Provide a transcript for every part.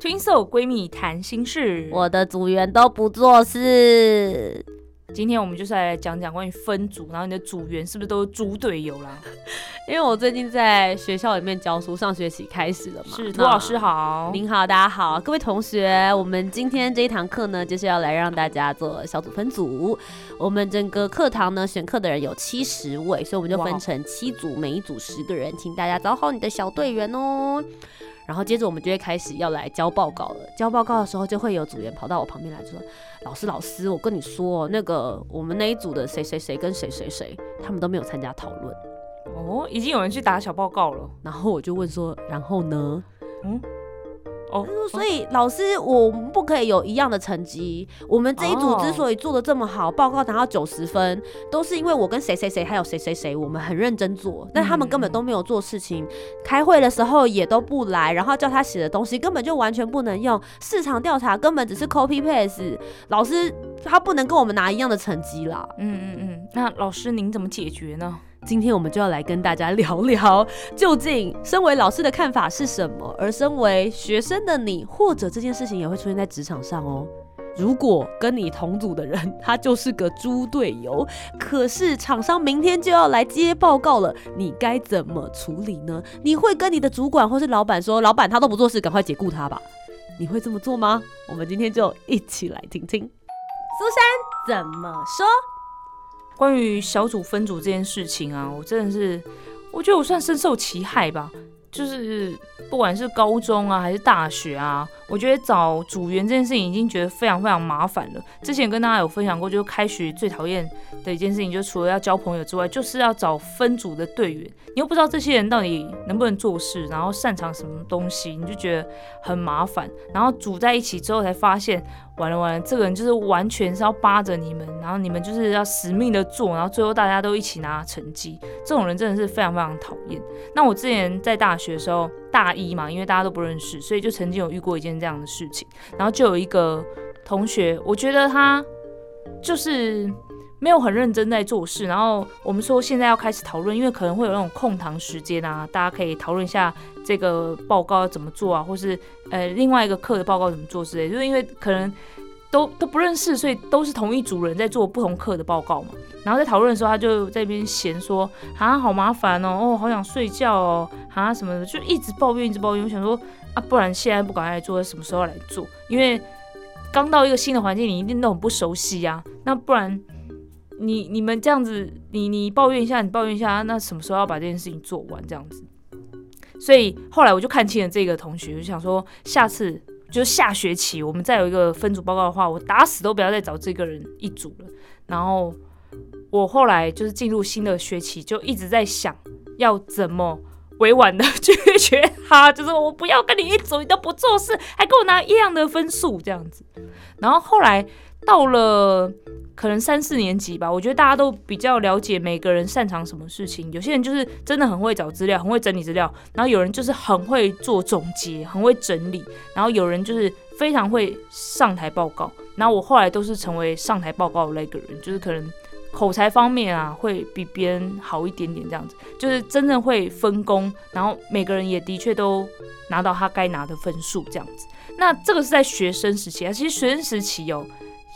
闺蜜谈心事。我的组员都不做事，今天我们就是来讲讲关于分组，然后你的组员是不是都是猪队友啦？因为我最近在学校里面教书，上学期开始了嘛。是，涂老师好。您好，大家好，各位同学，我们今天这一堂课呢，就是要来让大家做小组分组。我们整个课堂呢，选课的人有七十位，所以我们就分成七组，每一组十个人，请大家找好你的小队员哦。然后接着我们就会开始要来交报告了。交报告的时候，就会有组员跑到我旁边来说：“老师，老师，我跟你说，那个我们那一组的谁谁谁跟谁谁谁，他们都没有参加讨论。哦，已经有人去打小报告了。”然后我就问说：“然后呢？”嗯，哦，所以老师，我们不可以有一样的成绩。我们这一组之所以做的这么好，报告拿到九十分，都是因为我跟谁谁谁还有谁谁谁，我们很认真做，但他们根本都没有做事情。开会的时候也都不来，然后叫他写的东西根本就完全不能用。市场调查根本只是 copy paste，老师他不能跟我们拿一样的成绩啦。嗯嗯嗯，那老师您怎么解决呢？今天我们就要来跟大家聊聊，究竟身为老师的看法是什么，而身为学生的你，或者这件事情也会出现在职场上哦。如果跟你同组的人，他就是个猪队友，可是厂商明天就要来接报告了，你该怎么处理呢？你会跟你的主管或是老板说，老板他都不做事，赶快解雇他吧？你会这么做吗？我们今天就一起来听听苏珊怎么说。关于小组分组这件事情啊，我真的是，我觉得我算深受其害吧。就是不管是高中啊还是大学啊，我觉得找组员这件事情已经觉得非常非常麻烦了。之前跟大家有分享过，就是开学最讨厌的一件事情，就除了要交朋友之外，就是要找分组的队员。你又不知道这些人到底能不能做事，然后擅长什么东西，你就觉得很麻烦。然后组在一起之后才发现，完了完了，这个人就是完全是要扒着你们，然后你们就是要死命的做，然后最后大家都一起拿成绩。这种人真的是非常非常讨厌。那我之前在大学的时候，大一嘛，因为大家都不认识，所以就曾经有遇过一件这样的事情。然后就有一个同学，我觉得他就是没有很认真在做事。然后我们说现在要开始讨论，因为可能会有那种空堂时间啊，大家可以讨论一下这个报告要怎么做啊，或是呃另外一个课的报告怎么做之类。就是因为可能都都不认识，所以都是同一组人在做不同课的报告嘛。然后在讨论的时候，他就在那边闲说啊，好麻烦哦，哦，好想睡觉哦，啊什么的，就一直抱怨，一直抱怨。我想说啊，不然现在不赶快来做，什么时候来做？因为刚到一个新的环境，你一定都很不熟悉呀、那不然你你们这样子，你你抱怨一下，你抱怨一下，那什么时候要把这件事情做完？这样子。所以后来我就看清了这个同学，就想说下次就下学期我们再有一个分组报告的话，我打死都不要再找这个人一组了。然后我后来就是进入新的学期，就一直在想要怎么委婉的拒绝他，就是我不要跟你一组，你都不做事，还给我拿一样的分数这样子。然后后来到了可能三四年级吧，我觉得大家都比较了解每个人擅长什么事情。有些人就是真的很会找资料，很会整理资料，然后有人就是很会做总结，很会整理，然后有人就是非常会上台报告。然后我后来都是成为上台报告的那个人，就是可能口才方面啊会比别人好一点点，这样子就是真正会分工，然后每个人也的确都拿到他该拿的分数，这样子。那这个是在学生时期啊，其实学生时期哦，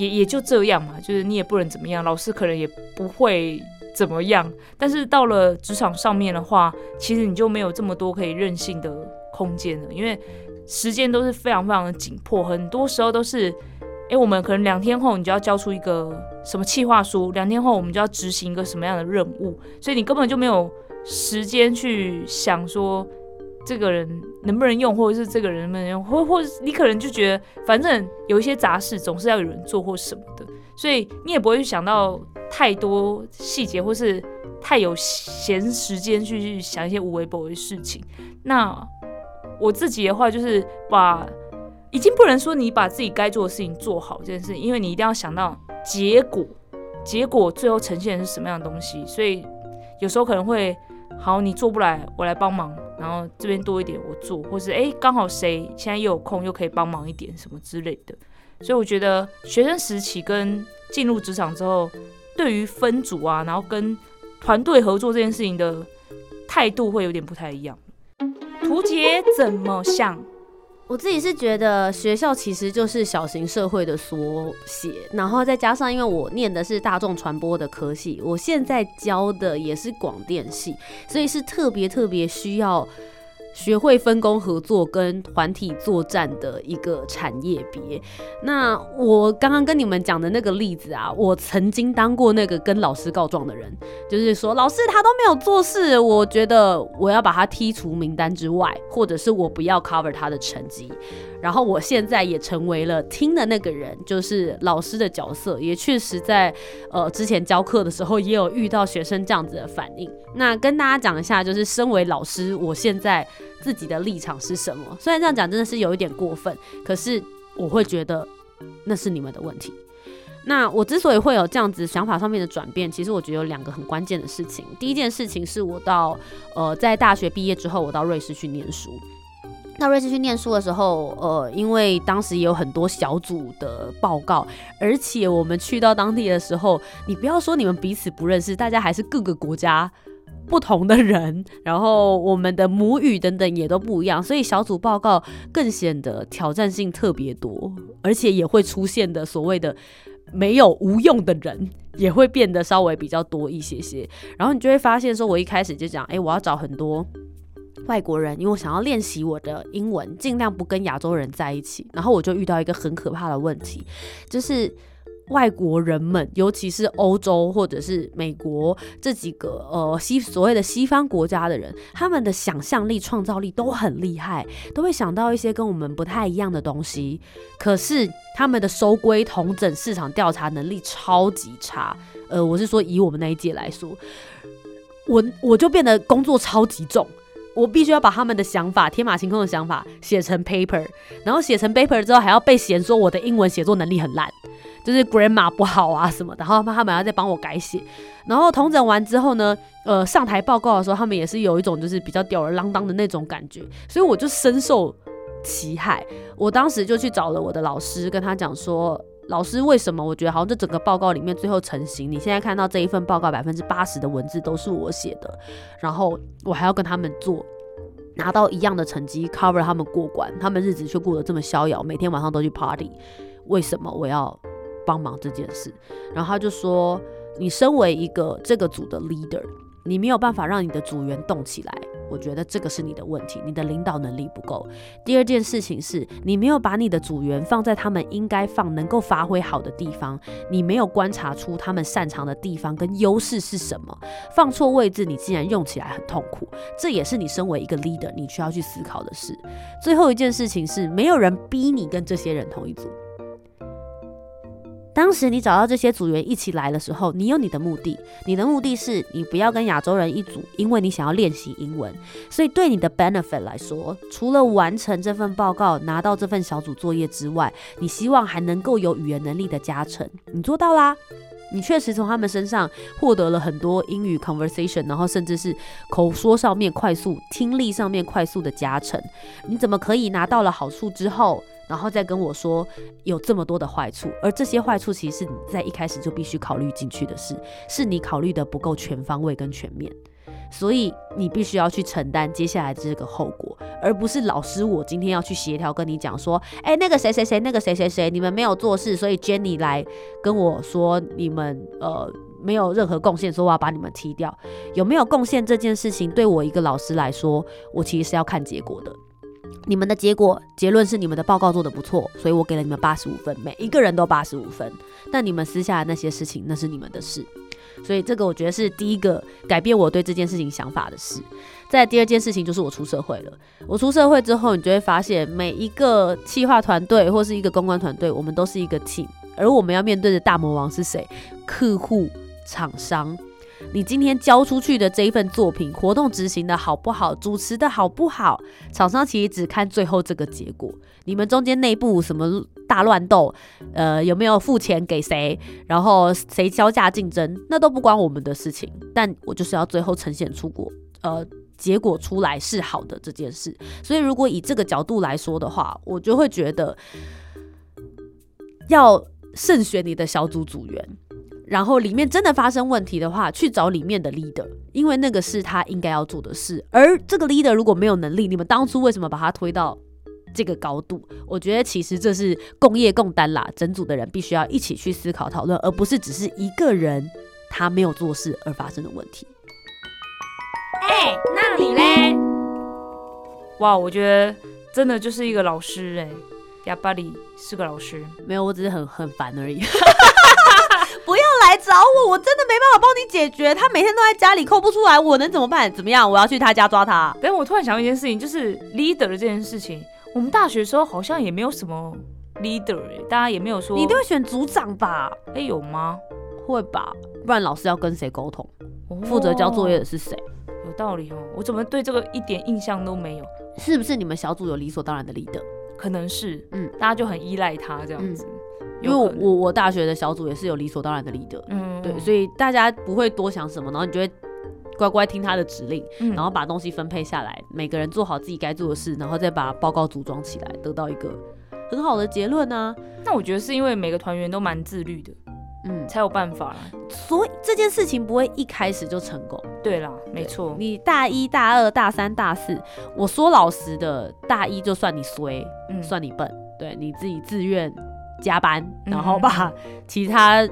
也也就这样嘛，就是你也不能怎么样，老师可能也不会怎么样。但是到了职场上面的话，其实你就没有这么多可以任性的空间了，因为时间都是非常非常的紧迫，很多时候都是，诶，我们可能两天后你就要交出一个什么企划书，两天后我们就要执行一个什么样的任务，所以你根本就没有时间去想说。这个人能不能用，或者是这个人能不能用，或或你可能就觉得，反正有一些杂事总是要有人做或什么的，所以你也不会去想到太多细节，或是太有闲时间去去想一些无微不微的事情。那我自己的话，就是把已经不能说你把自己该做的事情做好这件事，因为你一定要想到结果，结果最后呈现的是什么样的东西。所以有时候可能会，好，你做不来，我来帮忙，然后这边多一点我做，或是哎，刚好谁现在又有空，又可以帮忙一点什么之类的。所以我觉得学生时期跟进入职场之后，对于分组啊，然后跟团队合作这件事情的态度会有点不太一样。图杰怎么想？我自己是觉得学校其实就是小型社会的缩写，然后再加上因为我念的是大众传播的科系，我现在教的也是广电系，所以是特别特别需要。学会分工合作跟团体作战的一个产业别。那我刚刚跟你们讲的那个例子啊，我曾经当过那个跟老师告状的人，就是说老师他都没有做事，我觉得我要把他剔除名单之外，或者是我不要 cover 他的成绩。然后我现在也成为了听的那个人，就是老师的角色，也确实在呃之前教课的时候也有遇到学生这样子的反应。那跟大家讲一下，就是身为老师，我现在自己的立场是什么？虽然这样讲真的是有一点过分，可是我会觉得那是你们的问题。那我之所以会有这样子想法上面的转变，其实我觉得有两个很关键的事情。第一件事情是我到呃在大学毕业之后，我到瑞士去念书。到瑞士去念书的时候，呃，因为当时也有很多小组的报告，而且我们去到当地的时候，你不要说你们彼此不认识，大家还是各个国家不同的人，然后我们的母语等等也都不一样，所以小组报告更显得挑战性特别多，而且也会出现的所谓的没有无用的人，也会变得稍微比较多一些些。然后你就会发现，说我一开始就讲，哎，我要找很多。外国人，因为我想要练习我的英文，尽量不跟亚洲人在一起。然后我就遇到一个很可怕的问题，就是外国人们，尤其是欧洲或者是美国这几个呃西所谓的西方国家的人，他们的想象力、创造力都很厉害，都会想到一些跟我们不太一样的东西。可是他们的收归同整市场调查能力超级差。呃，我是说以我们那一届来说，我我就变得工作超级重。我必须要把他们的想法天马行空的想法写成 paper，然后写成 paper 之后还要被嫌说我的英文写作能力很烂，就是 grammar 不好啊什么的，然后他们要再帮我改写。然后统整完之后呢，呃，上台报告的时候，他们也是有一种就是比较吊儿郎当的那种感觉，所以我就深受其害。我当时就去找了我的老师，跟他讲说。老师，为什么我觉得好像这整个报告里面最后成型？你现在看到这一份报告，百分之八十的文字都是我写的，然后我还要跟他们做，拿到一样的成绩，cover 他们过关，他们日子却过得这么逍遥，每天晚上都去 party，为什么我要帮忙这件事？然后他就说，你身为一个这个组的 leader，你没有办法让你的组员动起来。我觉得这个是你的问题，你的领导能力不够。第二件事情是你没有把你的组员放在他们应该放、能够发挥好的地方，你没有观察出他们擅长的地方跟优势是什么。放错位置，你竟然用起来很痛苦，这也是你身为一个 leader 你需要去思考的事。最后一件事情是，没有人逼你跟这些人同一组。当时你找到这些组员一起来的时候，你有你的目的，你的目的是你不要跟亚洲人一组，因为你想要练习英文。所以对你的 benefit 来说，除了完成这份报告、拿到这份小组作业之外，你希望还能够有语言能力的加成。你做到啦，你确实从他们身上获得了很多英语 conversation，然后甚至是口说上面快速、听力上面快速的加成。你怎么可以拿到了好处之后？然后再跟我说有这么多的坏处，而这些坏处其实是你在一开始就必须考虑进去的事，是你考虑的不够全方位跟全面，所以你必须要去承担接下来这个后果，而不是老师我今天要去协调跟你讲说，哎，那个谁谁谁，那个谁谁谁，你们没有做事，所以 Jenny 来跟我说你们呃没有任何贡献，说我要把你们踢掉，有没有贡献这件事情对我一个老师来说，我其实是要看结果的。你们的结果结论是你们的报告做的不错，所以我给了你们八十五分，每一个人都八十五分。但你们私下的那些事情，那是你们的事。所以这个我觉得是第一个改变我对这件事情想法的事。在第二件事情就是我出社会了。我出社会之后，你就会发现每一个企划团队或是一个公关团队，我们都是一个 team，而我们要面对的大魔王是谁？客户、厂商。你今天交出去的这一份作品，活动执行的好不好，主持的好不好，厂商其实只看最后这个结果。你们中间内部什么大乱斗，呃，有没有付钱给谁，然后谁销价竞争，那都不关我们的事情。但我就是要最后呈现出果，呃，结果出来是好的这件事。所以如果以这个角度来说的话，我就会觉得要慎选你的小组组员。然后里面真的发生问题的话，去找里面的 leader，因为那个是他应该要做的事。而这个 leader 如果没有能力，你们当初为什么把他推到这个高度？我觉得其实这是共业共担啦，整组的人必须要一起去思考讨论，而不是只是一个人他没有做事而发生的问题。哎，那你嘞？哇，我觉得真的就是一个老师哎，亚巴里是个老师。没有，我只是很很烦而已。不要来找我，我真的没办法帮你解决。他每天都在家里扣不出来，我能怎么办？怎么样？我要去他家抓他。但我突然想到一件事情，就是 leader 的这件事情。我们大学的时候好像也没有什么 leader 哎，大家也没有说。你一定会选组长吧？哎，有吗？会吧？不然老师要跟谁沟通？负责交作业的是谁？有道理哦。我怎么对这个一点印象都没有？是不是你们小组有理所当然的 leader？可能是，嗯，大家就很依赖他这样子。因为我我大学的小组也是有理所当然的 leader，嗯，对，所以大家不会多想什么，然后你就会乖乖听他的指令，然后把东西分配下来，每个人做好自己该做的事，然后再把报告组装起来，得到一个很好的结论呢。那我觉得是因为每个团员都蛮自律的，嗯，才有办法，所以这件事情不会一开始就成功。对啦，没错，你大一大二大三大四，我说老实的，大一就算你衰，嗯，算你笨，对你自己自愿。加班，然后把其他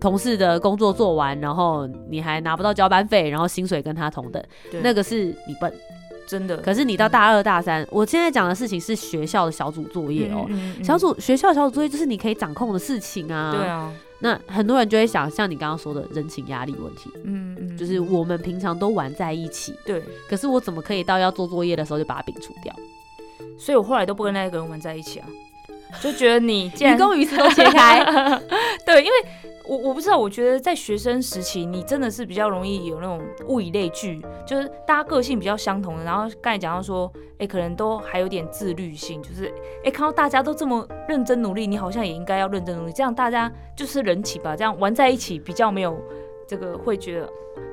同事的工作做完，然后你还拿不到交班费，然后薪水跟他同等，那个是你笨，真的。可是你到大二大三，我现在讲的事情是学校的小组作业哦，小组学校小组作业就是你可以掌控的事情啊。对啊。那很多人就会想，像你刚刚说的人情压力问题，嗯嗯，就是我们平常都玩在一起，对。可是我怎么可以到要做作业的时候就把它摒除掉？所以我后来都不跟那个人玩在一起啊。就觉得你愚公愚私都切开，对，因为我我不知道，我觉得在学生时期，你真的是比较容易有那种物以类聚，就是大家个性比较相同的。然后刚才讲到说，哎，可能都还有点自律性，就是哎，看到大家都这么认真努力，你好像也应该要认真努力，这样大家就是人起吧，这样玩在一起比较没有这个会觉得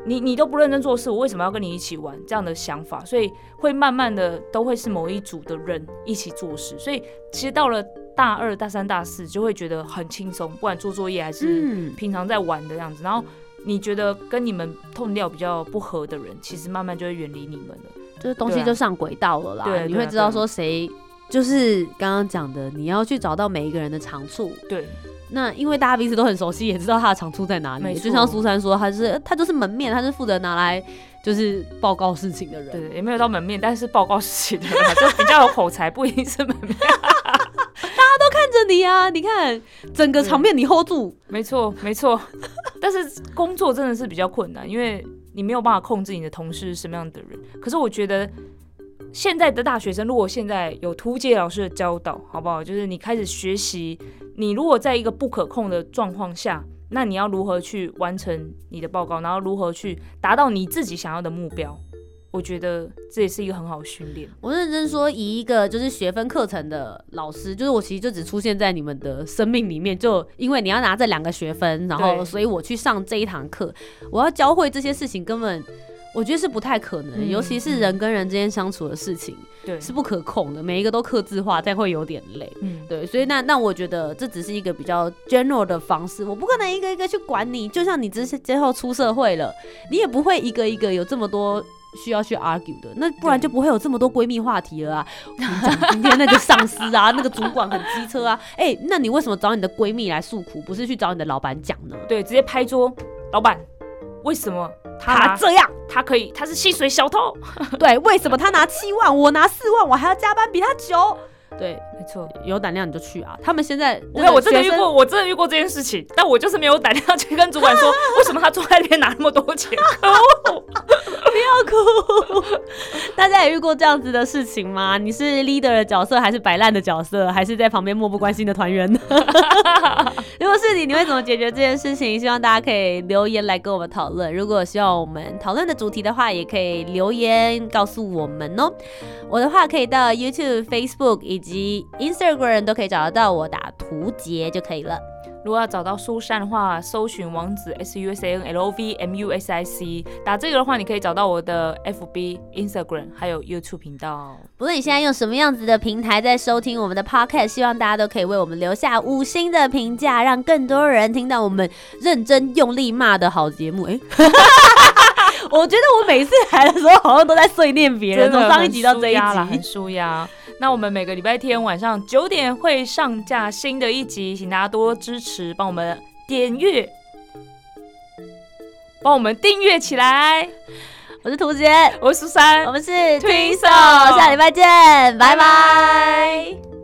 你你都不认真做事，我为什么要跟你一起玩这样的想法，所以会慢慢的都会是某一组的人一起做事，所以其实到了。大二、大三、大四就会觉得很轻松，不管做作业还是平常在玩的样子。然后你觉得跟你们痛调比较不合的人，其实慢慢就会远离你们了，就是东西就上轨道了啦。对，你会知道说谁就是刚刚讲的，你要去找到每一个人的长处。对，那因为大家彼此都很熟悉，也知道他的长处在哪里。就像苏珊说，他是他就是门面，他是负责拿来就是报告事情的人。对，也没有到门面，但是报告事情的人就比较有口才，不一定是门面。都看着你啊！你看整个场面你 hold 住，没错没错。但是工作真的是比较困难，因为你没有办法控制你的同事是什么样的人。可是我觉得现在的大学生，如果现在有图解老师的教导，好不好？就是你开始学习，你如果在一个不可控的状况下，那你要如何去完成你的报告，然后如何去达到你自己想要的目标？我觉得这也是一个很好的训练。我认真说，以一个就是学分课程的老师，就是我其实就只出现在你们的生命里面，就因为你要拿这两个学分，然后所以我去上这一堂课，我要教会这些事情，根本我觉得是不太可能，尤其是人跟人之间相处的事情，对，是不可控的，每一个都刻字化，再会有点累，嗯，对，所以那那我觉得这只是一个比较 general 的方式，我不可能一个一个去管你，就像你之之后出社会了，你也不会一个一个有这么多。需要去 argue 的，那不然就不会有这么多闺蜜话题了啊！今天那个上司啊，那个主管很机车啊，哎，那你为什么找你的闺蜜来诉苦，不是去找你的老板讲呢？对，直接拍桌，老板，为什么他这样？他可以，他是薪水小偷。对，为什么他拿七万，我拿四万，我还要加班比他久？对，没错，有胆量你就去啊！他们现在，我我真的遇过，我真的遇过这件事情，但我就是没有胆量去跟主管说，为什么他坐在那边拿那么多钱？可恶！不要哭，大家也遇过这样子的事情吗？你是 leader 的角色，还是摆烂的角色，还是在旁边漠不关心的团员呢？如果是你，你会怎么解决这件事情？希望大家可以留言来跟我们讨论。如果希望我们讨论的主题的话，也可以留言告诉我们哦。我的话可以到 YouTube、Facebook 以及 Instagram 都可以找得到我，打图杰就可以了。如果要找到苏珊的话，搜寻王子 S U S A N L O V M U S I C，打这个的话，你可以找到我的 F B、Instagram 还有 YouTube 频道。不论你现在用什么样子的平台在收听我们的 Podcast，希望大家都可以为我们留下五星的评价，让更多人听到我们认真用力骂的好节目。哎，我觉得我每次来的时候好像都在碎念别人，从上一集到这一集，很舒压。那我们每个礼拜天晚上九点会上架新的一集，请大家多支持，帮我们点阅，帮我们订阅起来。我是图杰，我是苏珊，我们是 Twinkle，下礼拜见，拜拜。